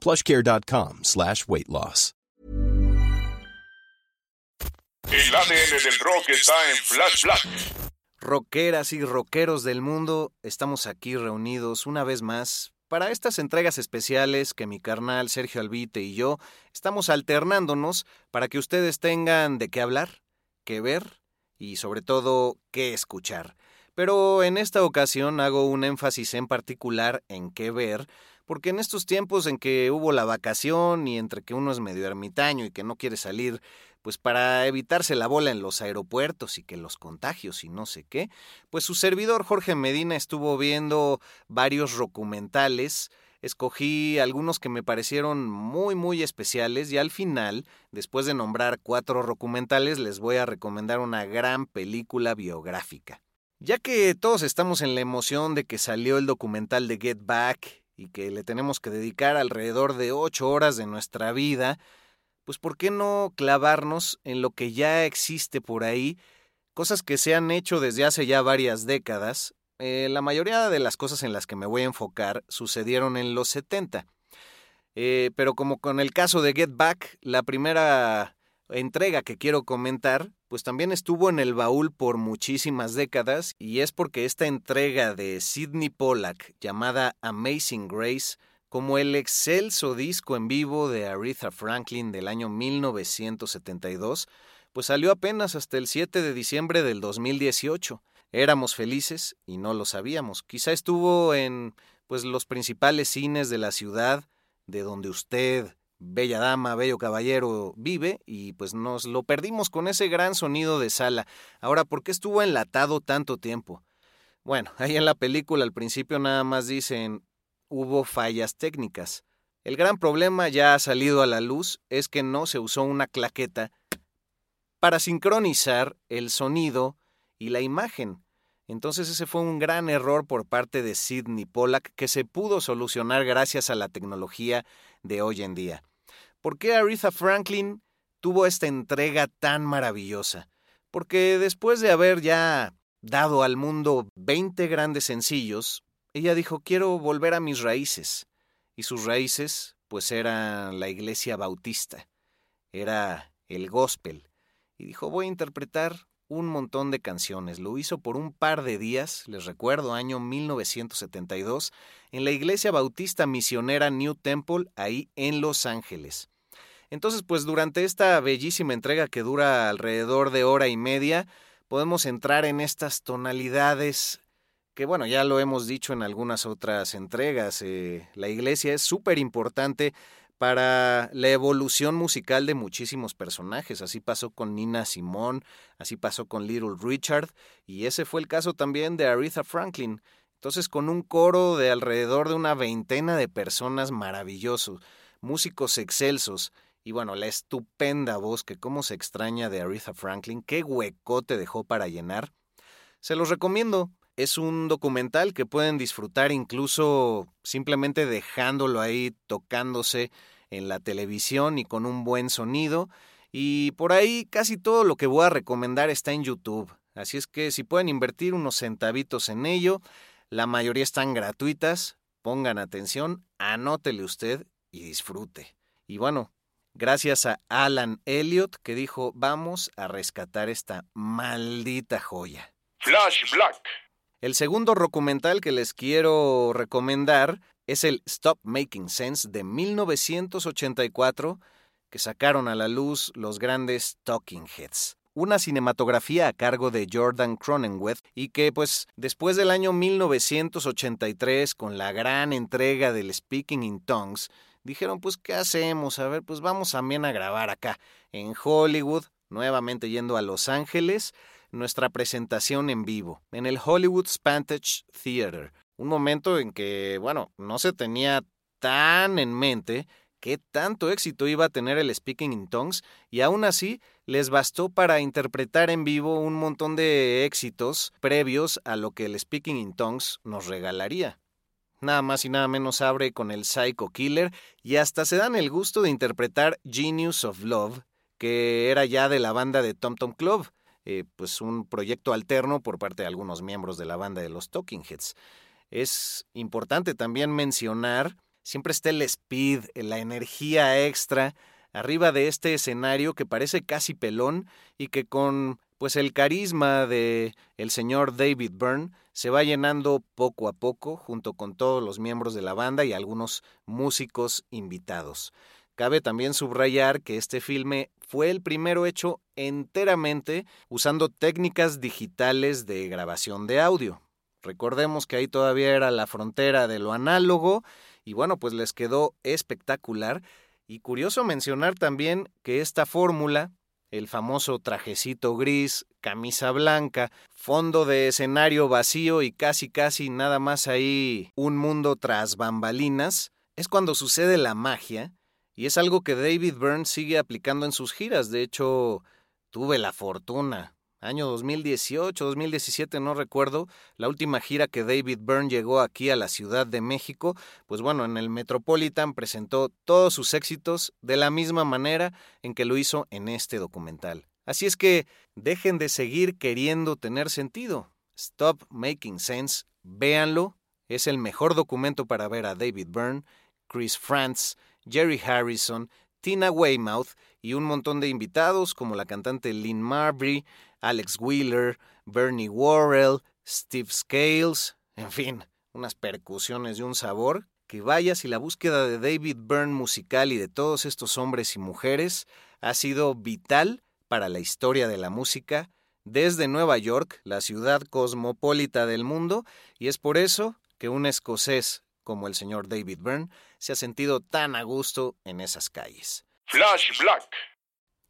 plushcare.com slash weight loss. El ADN del rock está en Flash Black. Rockeras y rockeros del mundo, estamos aquí reunidos una vez más para estas entregas especiales que mi carnal Sergio Albite y yo estamos alternándonos para que ustedes tengan de qué hablar, qué ver y sobre todo qué escuchar. Pero en esta ocasión hago un énfasis en particular en qué ver, porque en estos tiempos en que hubo la vacación y entre que uno es medio ermitaño y que no quiere salir, pues para evitarse la bola en los aeropuertos y que los contagios y no sé qué, pues su servidor Jorge Medina estuvo viendo varios documentales, escogí algunos que me parecieron muy muy especiales y al final, después de nombrar cuatro documentales, les voy a recomendar una gran película biográfica. Ya que todos estamos en la emoción de que salió el documental de Get Back y que le tenemos que dedicar alrededor de ocho horas de nuestra vida, pues ¿por qué no clavarnos en lo que ya existe por ahí? Cosas que se han hecho desde hace ya varias décadas. Eh, la mayoría de las cosas en las que me voy a enfocar sucedieron en los 70. Eh, pero como con el caso de Get Back, la primera entrega que quiero comentar, pues también estuvo en el baúl por muchísimas décadas y es porque esta entrega de Sidney Pollack llamada Amazing Grace como el excelso disco en vivo de Aretha Franklin del año 1972, pues salió apenas hasta el 7 de diciembre del 2018. Éramos felices y no lo sabíamos. Quizá estuvo en pues los principales cines de la ciudad, de donde usted, bella dama, bello caballero, vive, y pues nos lo perdimos con ese gran sonido de sala. Ahora, ¿por qué estuvo enlatado tanto tiempo? Bueno, ahí en la película al principio nada más dicen hubo fallas técnicas. El gran problema ya ha salido a la luz es que no se usó una claqueta para sincronizar el sonido y la imagen. Entonces ese fue un gran error por parte de Sidney Pollack que se pudo solucionar gracias a la tecnología de hoy en día. ¿Por qué Aretha Franklin tuvo esta entrega tan maravillosa? Porque después de haber ya dado al mundo 20 grandes sencillos, ella dijo, quiero volver a mis raíces. Y sus raíces, pues eran la iglesia bautista, era el gospel. Y dijo, voy a interpretar un montón de canciones. Lo hizo por un par de días, les recuerdo, año 1972, en la iglesia bautista misionera New Temple, ahí en Los Ángeles. Entonces, pues durante esta bellísima entrega que dura alrededor de hora y media, podemos entrar en estas tonalidades que bueno, ya lo hemos dicho en algunas otras entregas, eh, la iglesia es súper importante para la evolución musical de muchísimos personajes. Así pasó con Nina Simone, así pasó con Little Richard, y ese fue el caso también de Aretha Franklin. Entonces, con un coro de alrededor de una veintena de personas maravillosos, músicos excelsos, y bueno, la estupenda voz que cómo se extraña de Aretha Franklin, qué huecote dejó para llenar. Se los recomiendo. Es un documental que pueden disfrutar incluso simplemente dejándolo ahí tocándose en la televisión y con un buen sonido. Y por ahí casi todo lo que voy a recomendar está en YouTube. Así es que si pueden invertir unos centavitos en ello, la mayoría están gratuitas. Pongan atención, anótele usted y disfrute. Y bueno, gracias a Alan Elliot que dijo, vamos a rescatar esta maldita joya. Flash Black. El segundo documental que les quiero recomendar es el Stop Making Sense de 1984 que sacaron a la luz los grandes Talking Heads una cinematografía a cargo de Jordan Cronenweth y que pues después del año 1983 con la gran entrega del Speaking in Tongues dijeron, pues, ¿qué hacemos? A ver, pues vamos también a grabar acá, en Hollywood, nuevamente yendo a Los Ángeles, nuestra presentación en vivo, en el Hollywood Spantage Theater. Un momento en que, bueno, no se tenía tan en mente qué tanto éxito iba a tener el Speaking in Tongues y aún así les bastó para interpretar en vivo un montón de éxitos previos a lo que el Speaking in Tongues nos regalaría nada más y nada menos abre con el Psycho Killer y hasta se dan el gusto de interpretar Genius of Love, que era ya de la banda de Tom Tom Club, eh, pues un proyecto alterno por parte de algunos miembros de la banda de los Talking Heads. Es importante también mencionar, siempre está el speed, la energía extra arriba de este escenario que parece casi pelón y que con pues el carisma de el señor David Byrne se va llenando poco a poco junto con todos los miembros de la banda y algunos músicos invitados. Cabe también subrayar que este filme fue el primero hecho enteramente usando técnicas digitales de grabación de audio. Recordemos que ahí todavía era la frontera de lo análogo y bueno, pues les quedó espectacular. Y curioso mencionar también que esta fórmula el famoso trajecito gris, camisa blanca, fondo de escenario vacío y casi casi nada más ahí un mundo tras bambalinas, es cuando sucede la magia, y es algo que David Byrne sigue aplicando en sus giras. De hecho, tuve la fortuna año 2018, 2017, no recuerdo, la última gira que David Byrne llegó aquí a la Ciudad de México, pues bueno, en el Metropolitan presentó todos sus éxitos de la misma manera en que lo hizo en este documental. Así es que dejen de seguir queriendo tener sentido. Stop Making Sense, véanlo, es el mejor documento para ver a David Byrne, Chris Frantz, Jerry Harrison, Tina Weymouth y un montón de invitados como la cantante Lynn Marbury, Alex Wheeler, Bernie Worrell, Steve Scales, en fin, unas percusiones de un sabor que vaya si la búsqueda de David Byrne musical y de todos estos hombres y mujeres ha sido vital para la historia de la música desde Nueva York, la ciudad cosmopolita del mundo, y es por eso que un escocés como el señor David Byrne se ha sentido tan a gusto en esas calles. Flash Black.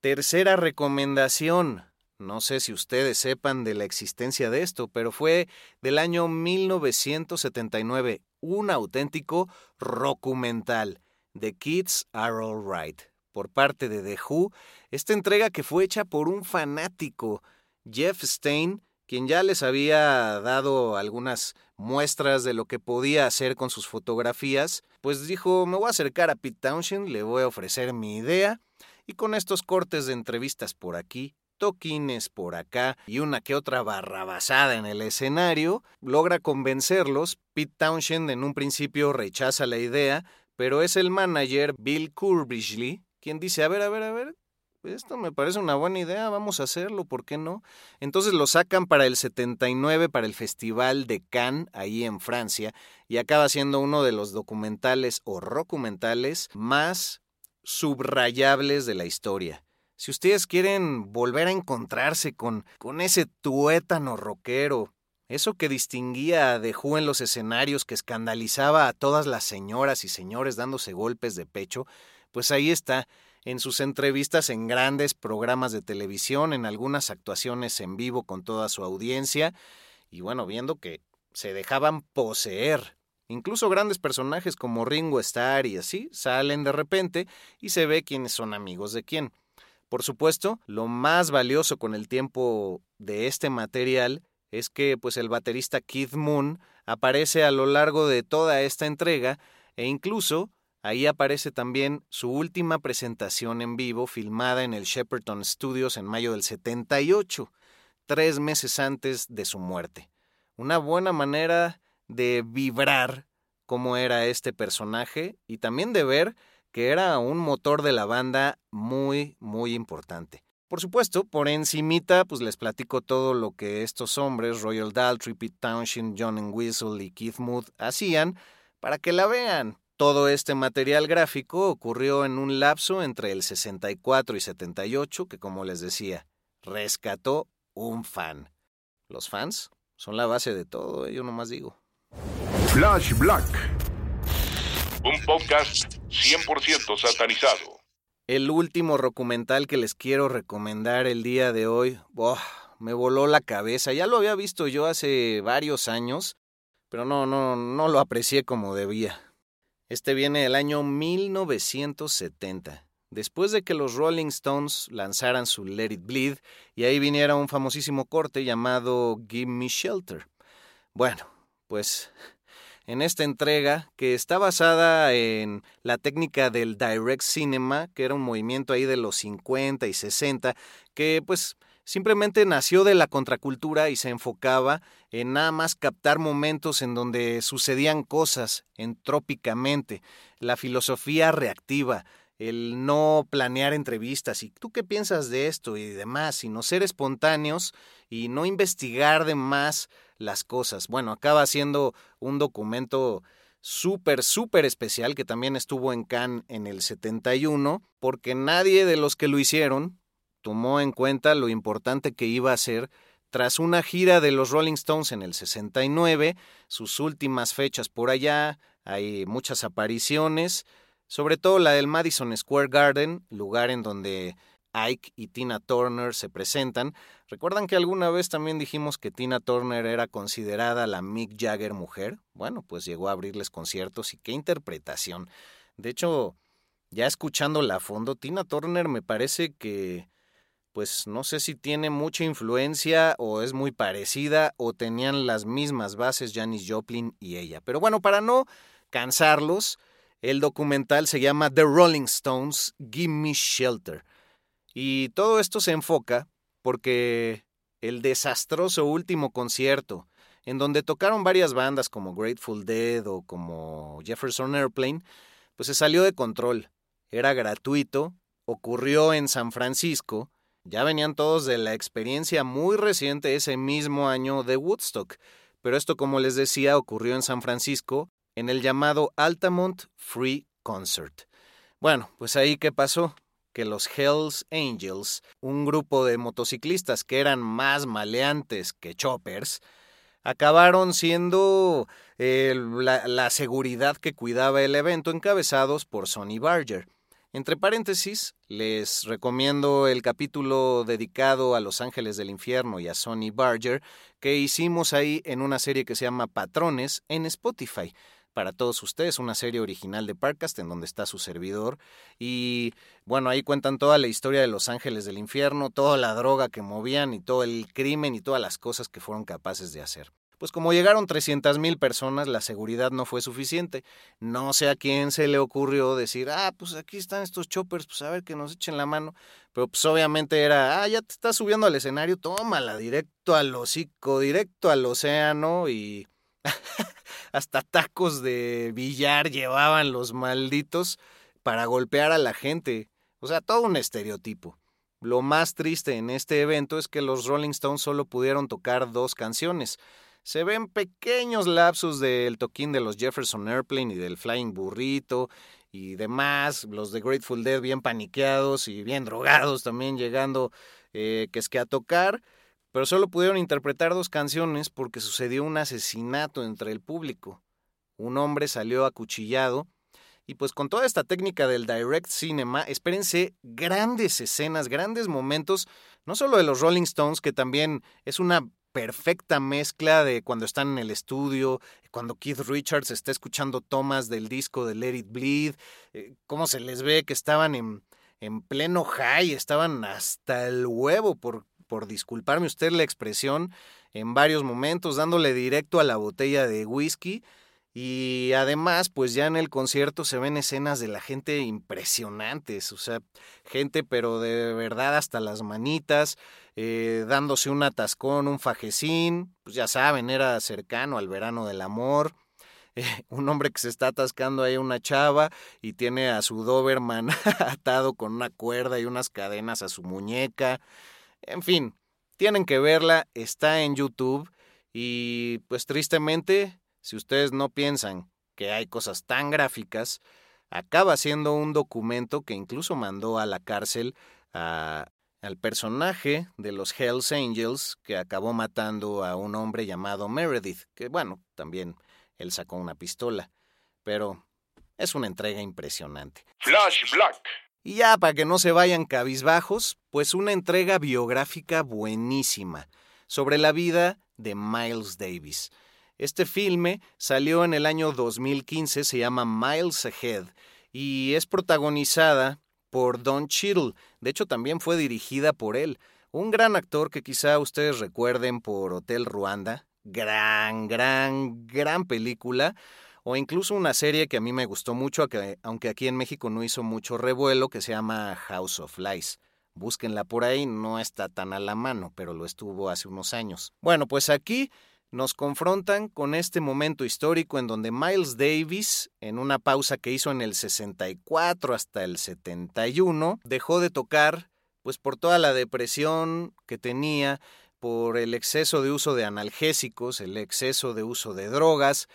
Tercera recomendación. No sé si ustedes sepan de la existencia de esto, pero fue del año 1979, un auténtico documental, The Kids Are Alright, por parte de The Who, esta entrega que fue hecha por un fanático, Jeff Stein, quien ya les había dado algunas muestras de lo que podía hacer con sus fotografías, pues dijo, me voy a acercar a Pete Townshend, le voy a ofrecer mi idea, y con estos cortes de entrevistas por aquí, toquines por acá y una que otra barrabasada en el escenario, logra convencerlos. Pete Townshend en un principio rechaza la idea, pero es el manager Bill Curbishley quien dice, a ver, a ver, a ver, esto me parece una buena idea, vamos a hacerlo, ¿por qué no? Entonces lo sacan para el 79, para el Festival de Cannes, ahí en Francia, y acaba siendo uno de los documentales o documentales más subrayables de la historia. Si ustedes quieren volver a encontrarse con, con ese tuétano rockero, eso que distinguía a Who en los escenarios, que escandalizaba a todas las señoras y señores dándose golpes de pecho, pues ahí está, en sus entrevistas en grandes programas de televisión, en algunas actuaciones en vivo con toda su audiencia, y bueno, viendo que se dejaban poseer. Incluso grandes personajes como Ringo Starr y así salen de repente y se ve quiénes son amigos de quién. Por supuesto, lo más valioso con el tiempo de este material es que pues el baterista Keith Moon aparece a lo largo de toda esta entrega e incluso ahí aparece también su última presentación en vivo filmada en el Shepperton Studios en mayo del 78, tres meses antes de su muerte. Una buena manera de vibrar cómo era este personaje y también de ver que era un motor de la banda muy, muy importante. Por supuesto, por encimita, pues les platico todo lo que estos hombres, Royal Daltrey, Pete Townshend, John Whistle y Keith Mood, hacían para que la vean. Todo este material gráfico ocurrió en un lapso entre el 64 y 78 que, como les decía, rescató un fan. Los fans son la base de todo, ¿eh? yo nomás digo. Flash Black. Un podcast 100% satanizado. El último documental que les quiero recomendar el día de hoy, me voló la cabeza. Ya lo había visto yo hace varios años, pero no, no, no lo aprecié como debía. Este viene del año 1970, después de que los Rolling Stones lanzaran su Let It Bleed y ahí viniera un famosísimo corte llamado Give Me Shelter. Bueno, pues en esta entrega que está basada en la técnica del direct cinema, que era un movimiento ahí de los 50 y 60, que pues simplemente nació de la contracultura y se enfocaba en nada más captar momentos en donde sucedían cosas entrópicamente, la filosofía reactiva, el no planear entrevistas y tú qué piensas de esto y demás, sino ser espontáneos y no investigar de más las cosas. Bueno, acaba siendo un documento súper, súper especial que también estuvo en Cannes en el 71, porque nadie de los que lo hicieron tomó en cuenta lo importante que iba a ser tras una gira de los Rolling Stones en el 69, sus últimas fechas por allá, hay muchas apariciones, sobre todo la del Madison Square Garden, lugar en donde Ike y Tina Turner se presentan. ¿Recuerdan que alguna vez también dijimos que Tina Turner era considerada la Mick Jagger mujer? Bueno, pues llegó a abrirles conciertos y qué interpretación. De hecho, ya escuchándola a fondo, Tina Turner me parece que, pues no sé si tiene mucha influencia o es muy parecida o tenían las mismas bases Janis Joplin y ella. Pero bueno, para no cansarlos, el documental se llama The Rolling Stones, Give Me Shelter. Y todo esto se enfoca porque el desastroso último concierto, en donde tocaron varias bandas como Grateful Dead o como Jefferson Airplane, pues se salió de control. Era gratuito, ocurrió en San Francisco, ya venían todos de la experiencia muy reciente ese mismo año de Woodstock, pero esto como les decía ocurrió en San Francisco en el llamado Altamont Free Concert. Bueno, pues ahí qué pasó que los Hells Angels, un grupo de motociclistas que eran más maleantes que choppers, acabaron siendo eh, la, la seguridad que cuidaba el evento encabezados por Sonny Barger. Entre paréntesis, les recomiendo el capítulo dedicado a Los Ángeles del Infierno y a Sonny Barger que hicimos ahí en una serie que se llama Patrones en Spotify. Para todos ustedes, una serie original de Parcast en donde está su servidor. Y bueno, ahí cuentan toda la historia de Los Ángeles del Infierno, toda la droga que movían y todo el crimen y todas las cosas que fueron capaces de hacer. Pues como llegaron 300 mil personas, la seguridad no fue suficiente. No sé a quién se le ocurrió decir, ah, pues aquí están estos choppers, pues a ver que nos echen la mano. Pero pues obviamente era, ah, ya te estás subiendo al escenario, tómala, directo al hocico, directo al océano y hasta tacos de billar llevaban los malditos para golpear a la gente. O sea, todo un estereotipo. Lo más triste en este evento es que los Rolling Stones solo pudieron tocar dos canciones se ven pequeños lapsos del toquín de los Jefferson Airplane y del Flying Burrito y demás, los de Grateful Dead bien paniqueados y bien drogados también llegando eh, que es que a tocar, pero solo pudieron interpretar dos canciones porque sucedió un asesinato entre el público. Un hombre salió acuchillado y pues con toda esta técnica del direct cinema, espérense grandes escenas, grandes momentos, no solo de los Rolling Stones, que también es una perfecta mezcla de cuando están en el estudio, cuando Keith Richards está escuchando tomas del disco de Let It Bleed, eh, cómo se les ve que estaban en, en pleno high, estaban hasta el huevo, por, por disculparme usted la expresión, en varios momentos, dándole directo a la botella de whisky. Y además, pues ya en el concierto se ven escenas de la gente impresionantes, o sea, gente pero de verdad hasta las manitas, eh, dándose un atascón, un fajecín, pues ya saben, era cercano al verano del amor. Eh, un hombre que se está atascando ahí una chava y tiene a su Doberman atado con una cuerda y unas cadenas a su muñeca. En fin, tienen que verla, está en YouTube y pues tristemente, si ustedes no piensan que hay cosas tan gráficas, acaba siendo un documento que incluso mandó a la cárcel a al personaje de los Hells Angels que acabó matando a un hombre llamado Meredith, que bueno, también él sacó una pistola, pero es una entrega impresionante. Flash Black. Y ya para que no se vayan cabizbajos, pues una entrega biográfica buenísima sobre la vida de Miles Davis. Este filme salió en el año 2015, se llama Miles Ahead y es protagonizada por Don Cheadle. De hecho, también fue dirigida por él. Un gran actor que quizá ustedes recuerden por Hotel Ruanda. Gran, gran, gran película. O incluso una serie que a mí me gustó mucho, aunque aquí en México no hizo mucho revuelo, que se llama House of Lies. Búsquenla por ahí, no está tan a la mano, pero lo estuvo hace unos años. Bueno, pues aquí nos confrontan con este momento histórico en donde Miles Davis, en una pausa que hizo en el 64 hasta el 71, dejó de tocar, pues por toda la depresión que tenía, por el exceso de uso de analgésicos, el exceso de uso de drogas,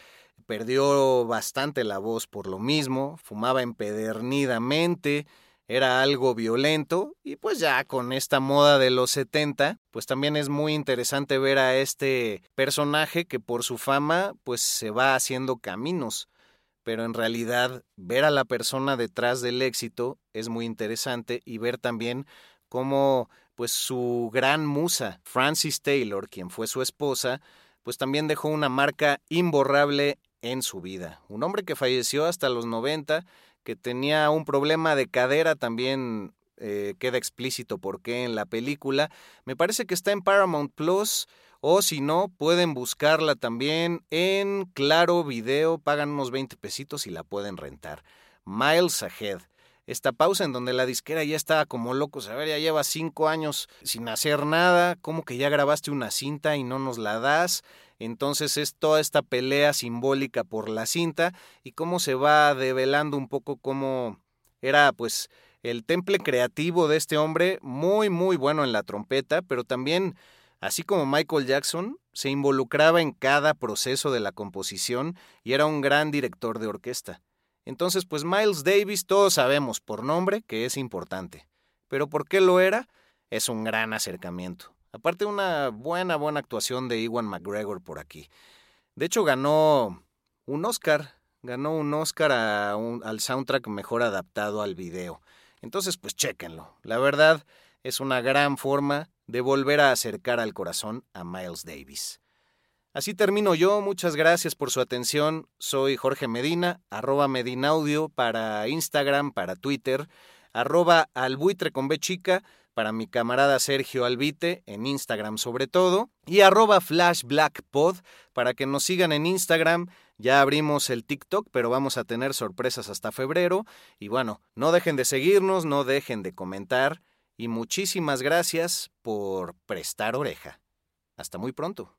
perdió bastante la voz por lo mismo, fumaba empedernidamente, era algo violento y pues ya con esta moda de los 70, pues también es muy interesante ver a este personaje que por su fama pues se va haciendo caminos, pero en realidad ver a la persona detrás del éxito es muy interesante y ver también cómo pues su gran musa, Francis Taylor, quien fue su esposa, pues también dejó una marca imborrable en su vida. Un hombre que falleció hasta los 90 que tenía un problema de cadera también eh, queda explícito por qué en la película. Me parece que está en Paramount Plus o si no, pueden buscarla también en Claro Video, pagan unos 20 pesitos y la pueden rentar. Miles Ahead. Esta pausa en donde la disquera ya estaba como loco, a ver, ya lleva cinco años sin hacer nada, como que ya grabaste una cinta y no nos la das. Entonces es toda esta pelea simbólica por la cinta y cómo se va develando un poco cómo era pues el temple creativo de este hombre, muy muy bueno en la trompeta, pero también, así como Michael Jackson, se involucraba en cada proceso de la composición y era un gran director de orquesta. Entonces, pues Miles Davis todos sabemos por nombre que es importante. Pero ¿por qué lo era? Es un gran acercamiento. Aparte una buena, buena actuación de Iwan McGregor por aquí. De hecho, ganó un Oscar, ganó un Oscar al soundtrack mejor adaptado al video. Entonces, pues chéquenlo. La verdad, es una gran forma de volver a acercar al corazón a Miles Davis. Así termino yo, muchas gracias por su atención. Soy Jorge Medina, arroba Medinaudio para Instagram, para Twitter, arroba albuitre con B chica para mi camarada Sergio Albite en Instagram sobre todo, y arroba flashblackpod para que nos sigan en Instagram. Ya abrimos el TikTok, pero vamos a tener sorpresas hasta febrero. Y bueno, no dejen de seguirnos, no dejen de comentar y muchísimas gracias por prestar oreja. Hasta muy pronto.